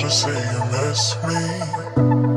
Just say you miss me?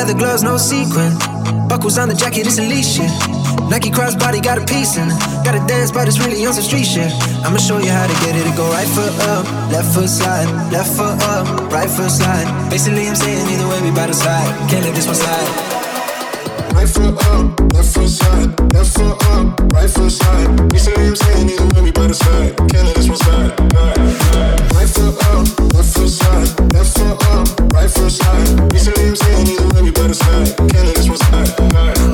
Leather gloves, no sequin. Buckles on the jacket, it's Alicia. Nike crossbody got a piece in. Got to dance, but it's really on some street shit. I'ma show you how to get it. To go right foot up, left foot slide, left foot up, right foot slide. Basically, I'm saying either way, we by the side. Can't let this one slide. Right foot up, left foot slide, left foot up, right foot slide. Recently I'm saying either way we by the side. Can't this one slide. Right foot up, left foot slide, left foot up, right foot slide. Recently I'm saying either way we by the side. Can't this one slide.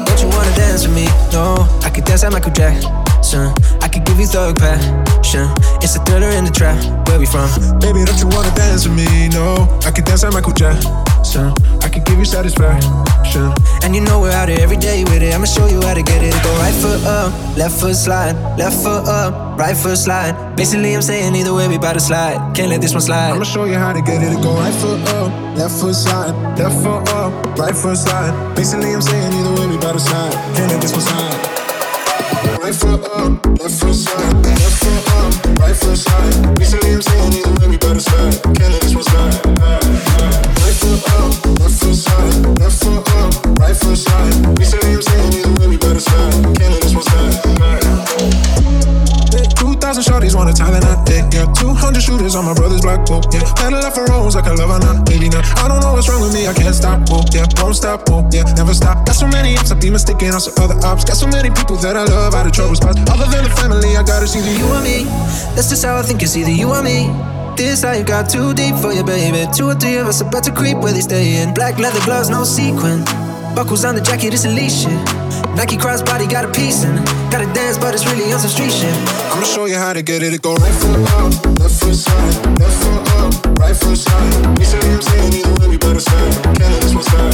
Don't you wanna dance with me? No, I could dance like Michael Jackson. I could give you thug passion. It's a thriller in the trap. Where we from? Baby, don't you wanna dance with me? No, I can dance like Michael Jackson. I can give you satisfaction. And you know we're out here every day with it. I'ma show you how to get it. Go right foot up, left foot slide, left foot up, right foot slide. Basically, I'm saying either way we bout to slide. Can't let this one slide. I'ma show you how to get it. Go right foot up, left foot slide, left foot up, right foot slide. Basically, I'm saying either way we bout to slide. Can't let this one slide. Right foot up, um, left foot slide, left foot up, um, right foot slide. Basically, I'm saying either way we to slide. Can't this one slide. Right foot up, um, left foot slide, left foot up, right foot slide. Basically, I'm saying either way we to slide. Let this one slide. 2,000 shorties want a Thailand hot dick, yeah. 200 shooters on my brother's block, whoa, yeah. Petal off a rose like I love or not, maybe not. I don't know what's wrong with me, I can't stop, whoa, yeah. Won't stop, whoa, yeah. Never stop. Got so many ups, I be mistaken on some other ops. Got so many people that I love out of trouble spots. Other than the family, I gotta see the you and me. That's just how I think it's either you or me. This life got too deep for you, baby. Two or three of us about to creep where they stay in. Black leather gloves, no sequin. Buckles on the jacket, it's Alyx shit. Nike crossbody got a piece in. Gotta dance, but it's really on some street shit. I'ma show you how to get it. It go right foot up, left foot slide, left foot up, right foot side. slide. Recently I'm saying either way we better slide. Can't let this one slide.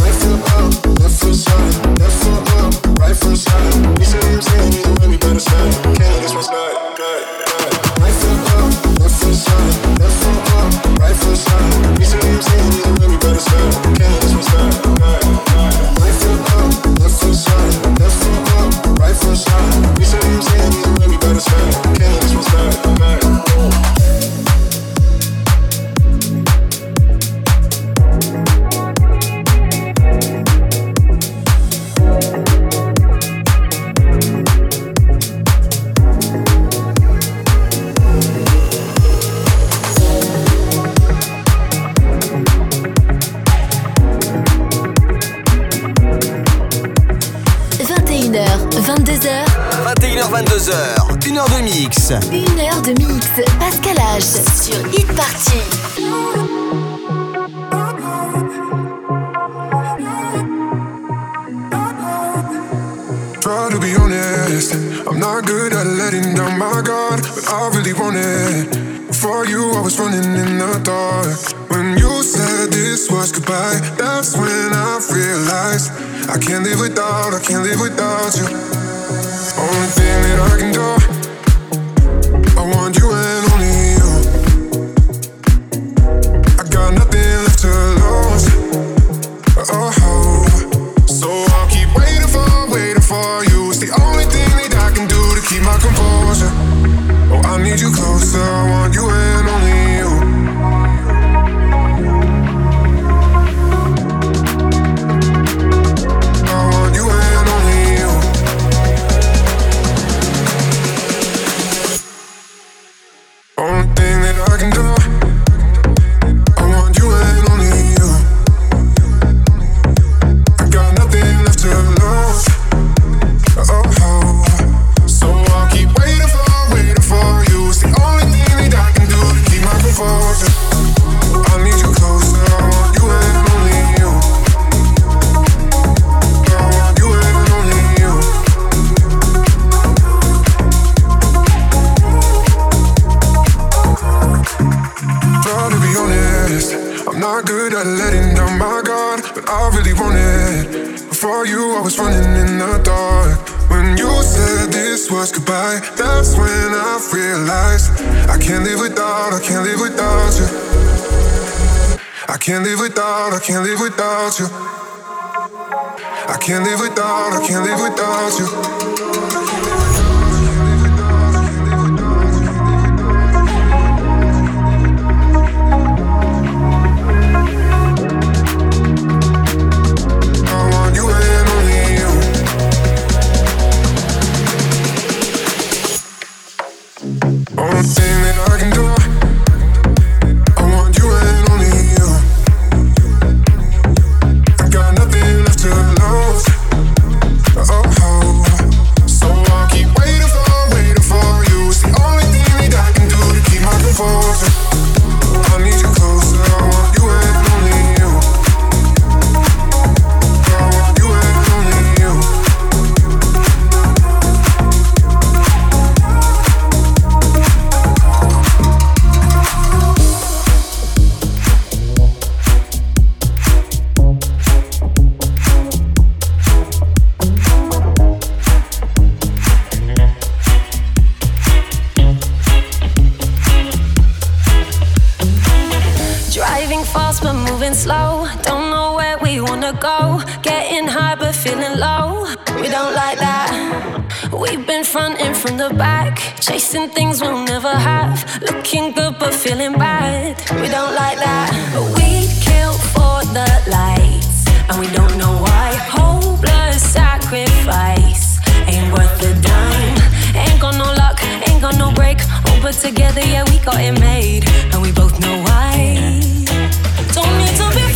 Right foot up, left foot slide, left foot up, right foot side. slide. Recently I'm saying either way we better slide. Can't let this one slide. I really wanted. For you, I was running in the dark. When you said this was goodbye, that's when I realized I can't live without, I can't live without you. Only thing that I can do, Only fast but moving slow. Don't know where we wanna go. Getting high but feeling low. We don't like that. We've been fronting from the back. Chasing things we'll never have. Looking good but feeling bad. We don't like that. But we kill for the lights. And we don't know why. Hopeless sacrifice. Ain't worth the dime. Ain't got no luck. Ain't got no break. All but together, yeah, we got it made. And we both know why. Don't need to be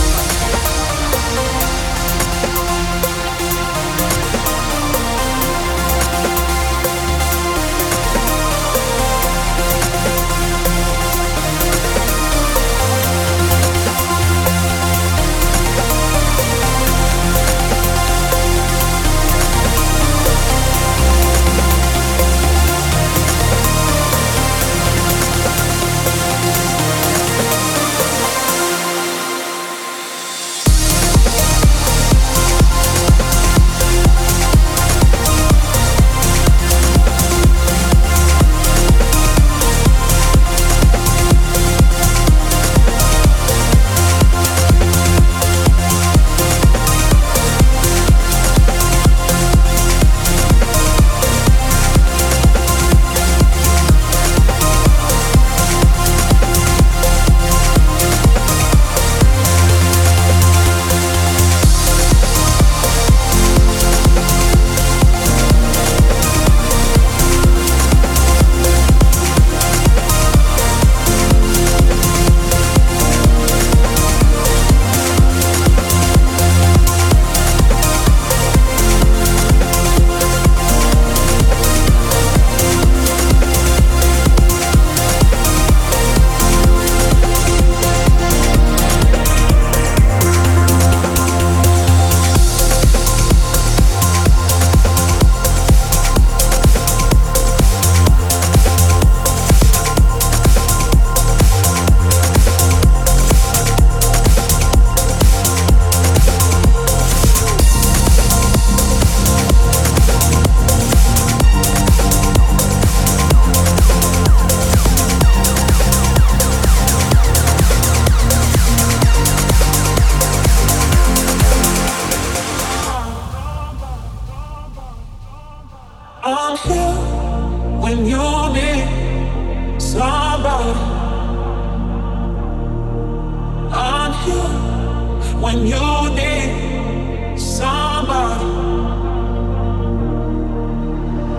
when you need somebody.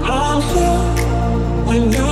I'm here when you.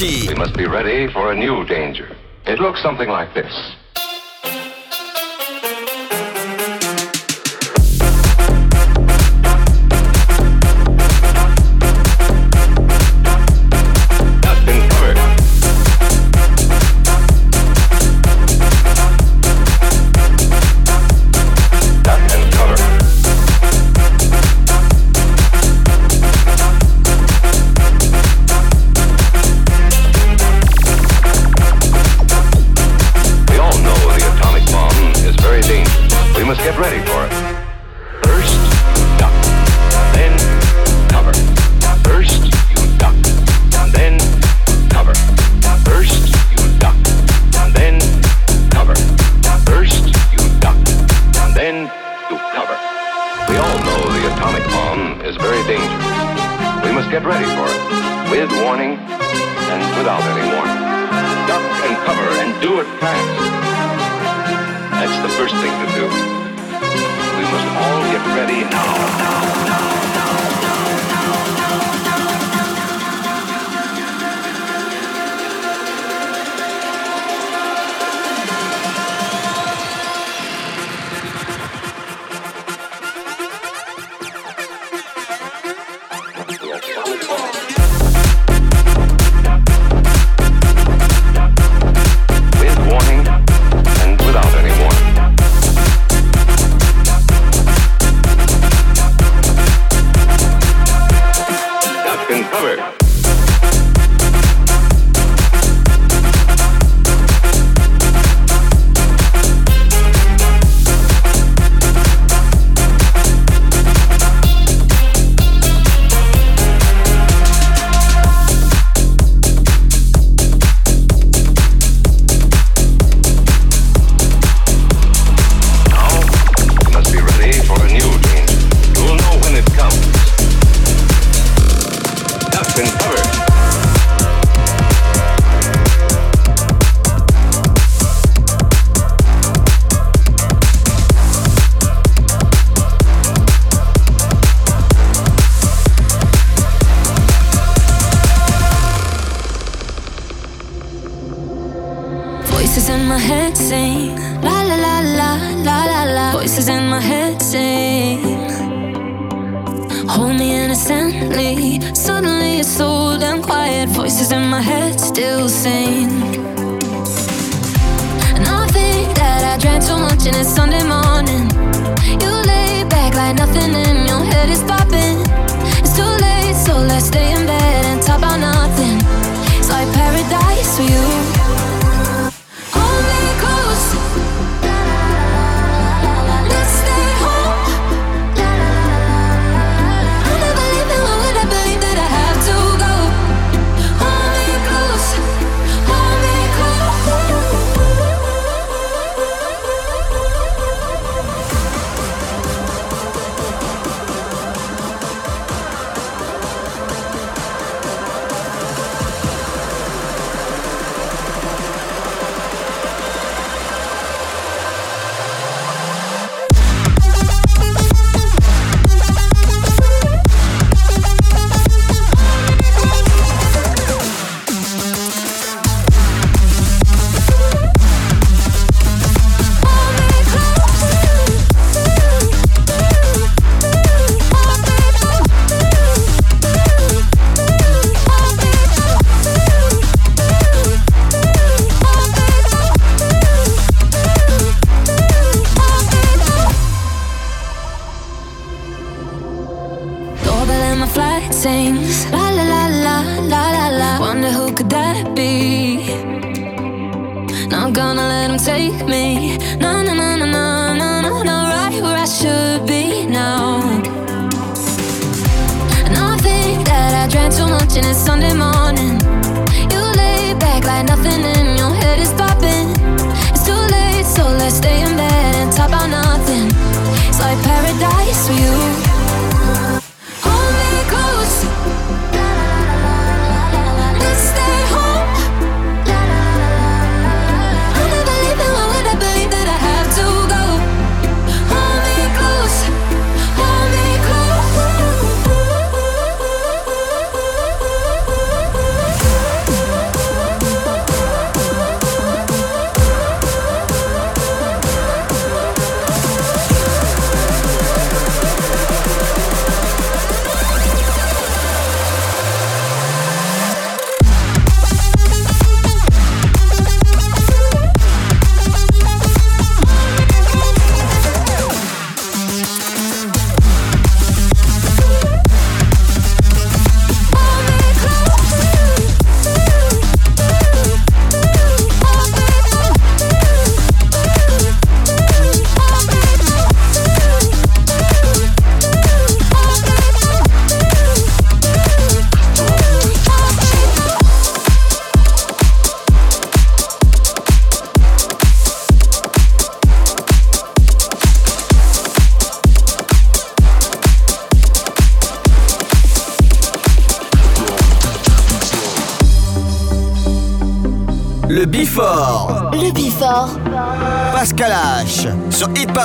We must be ready and it's Sunday morning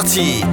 partie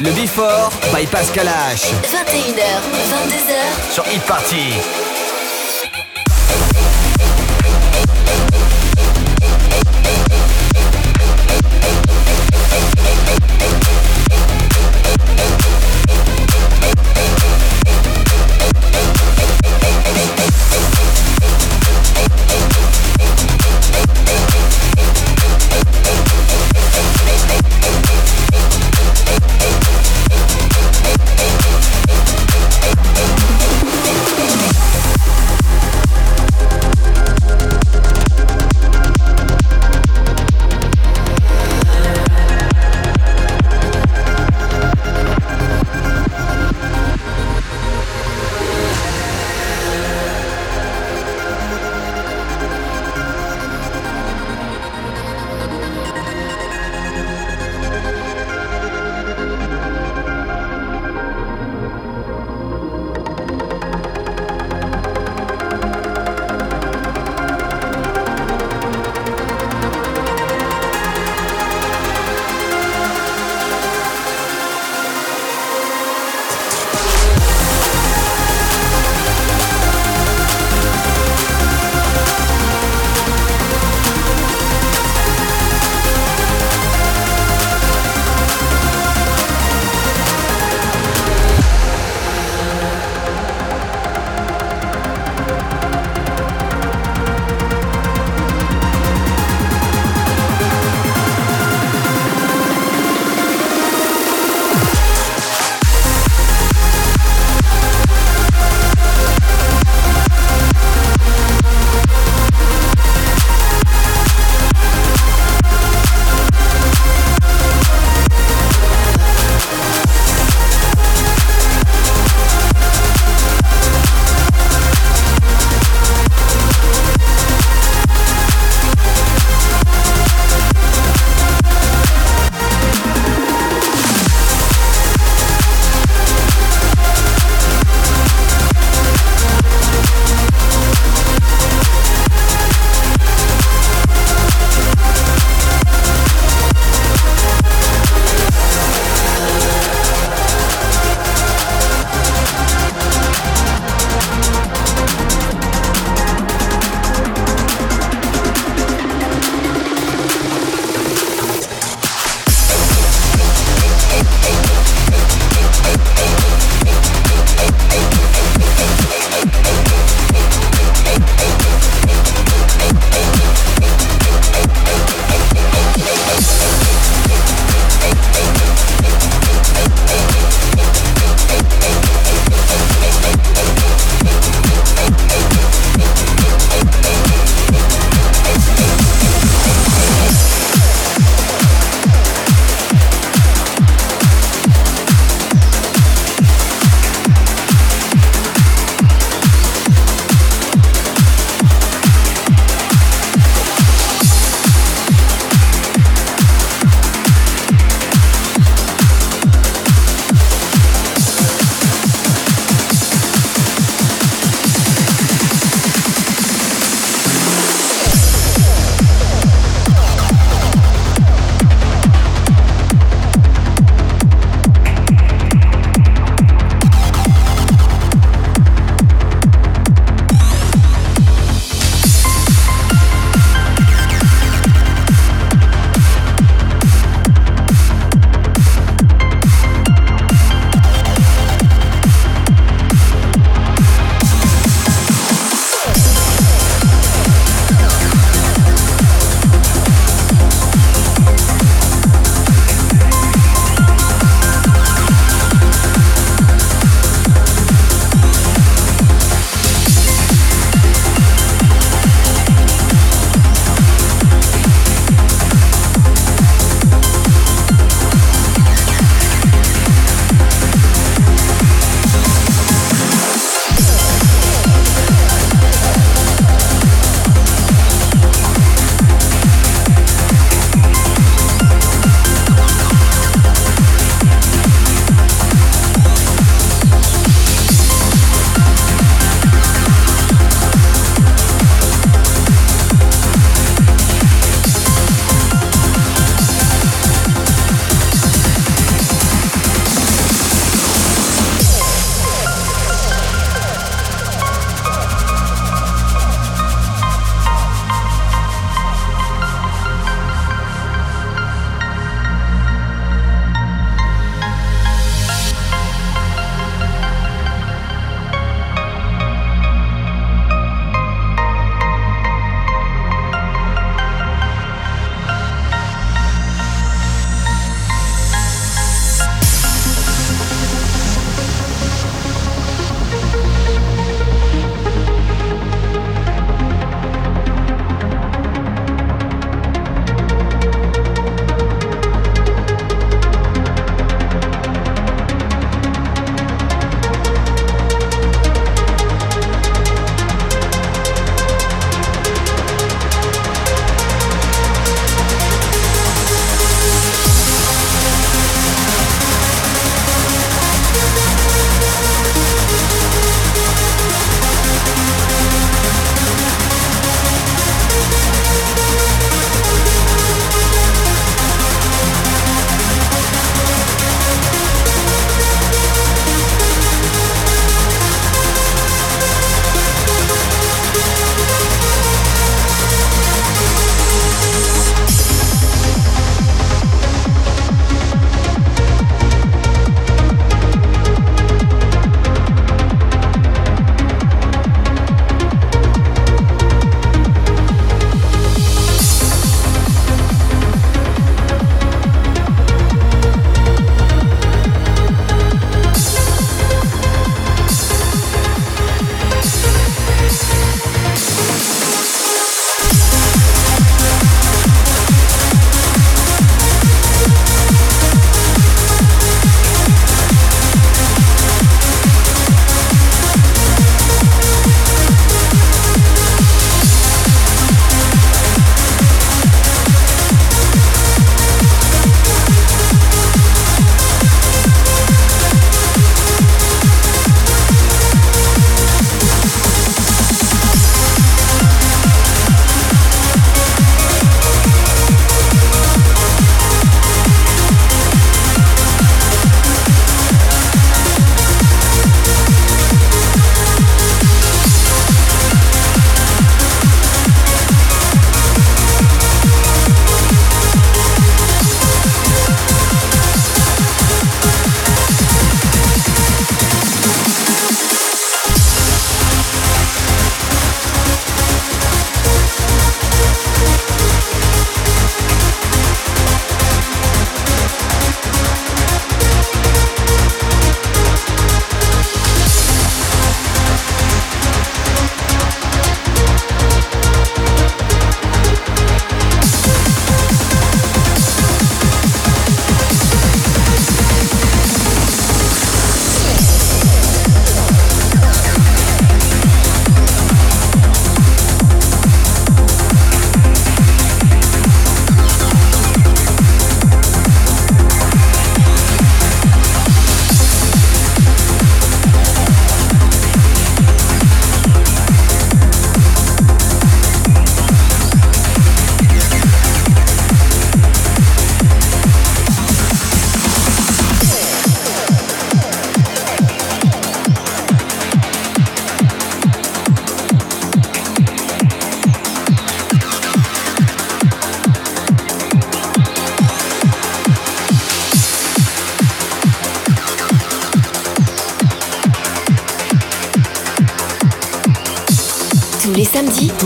Le Before by Pascal H. 21h, 22h. Sur Hit